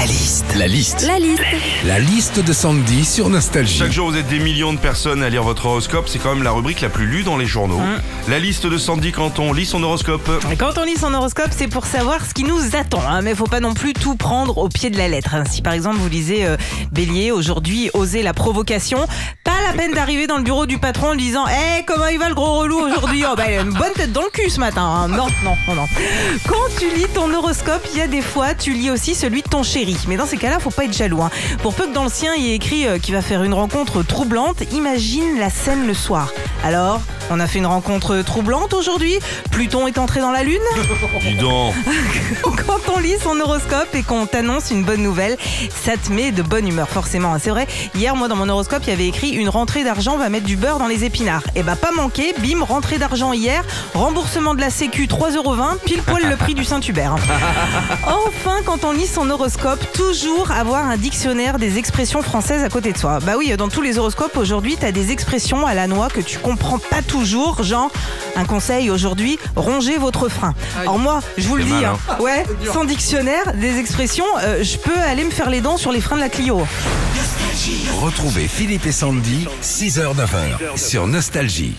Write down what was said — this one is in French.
La liste. La liste. La liste. La liste de Sandy sur Nostalgie. Chaque jour, vous êtes des millions de personnes à lire votre horoscope. C'est quand même la rubrique la plus lue dans les journaux. La liste de Sandy quand on lit son horoscope. Quand on lit son horoscope, c'est pour savoir ce qui nous attend. Hein, mais faut pas non plus tout prendre au pied de la lettre. hein. Si par exemple vous lisez euh, Bélier, aujourd'hui, osez la provocation, la peine d'arriver dans le bureau du patron en disant Hé, comment il va le gros relou aujourd'hui? Oh, bah, il a une bonne tête dans le cul ce matin. hein. Non, non, non, non. Quand tu lis ton horoscope, il y a des fois, tu lis aussi celui de ton chéri. Mais dans ces cas-là, faut pas être jaloux. hein. Pour peu que dans le sien, il y ait écrit euh, qu'il va faire une rencontre troublante, imagine la scène le soir. Alors, on a fait une rencontre troublante aujourd'hui Pluton est entré dans la Lune Dis donc. Quand on lit son horoscope et qu'on t'annonce une bonne nouvelle, ça te met de bonne humeur, forcément. C'est vrai, hier, moi, dans mon horoscope, il y avait écrit une rentrée d'argent va mettre du beurre dans les épinards. Et bah, pas manqué, bim, rentrée d'argent hier, remboursement de la Sécu 3,20€, pile poil le prix du Saint-Hubert. Enfin, quand on lit son horoscope, toujours avoir un dictionnaire des expressions françaises à côté de soi. Bah oui, dans tous les horoscopes aujourd'hui, t'as des expressions à la noix que tu comprends pas toujours, genre un conseil aujourd'hui, rongez votre frein. Alors moi, je vous le dis, mal, hein, ouais, sans dictionnaire des expressions, euh, je peux aller me faire les dents sur les freins de la Clio. Retrouvez Philippe et Sandy, 6h-9h sur Nostalgie.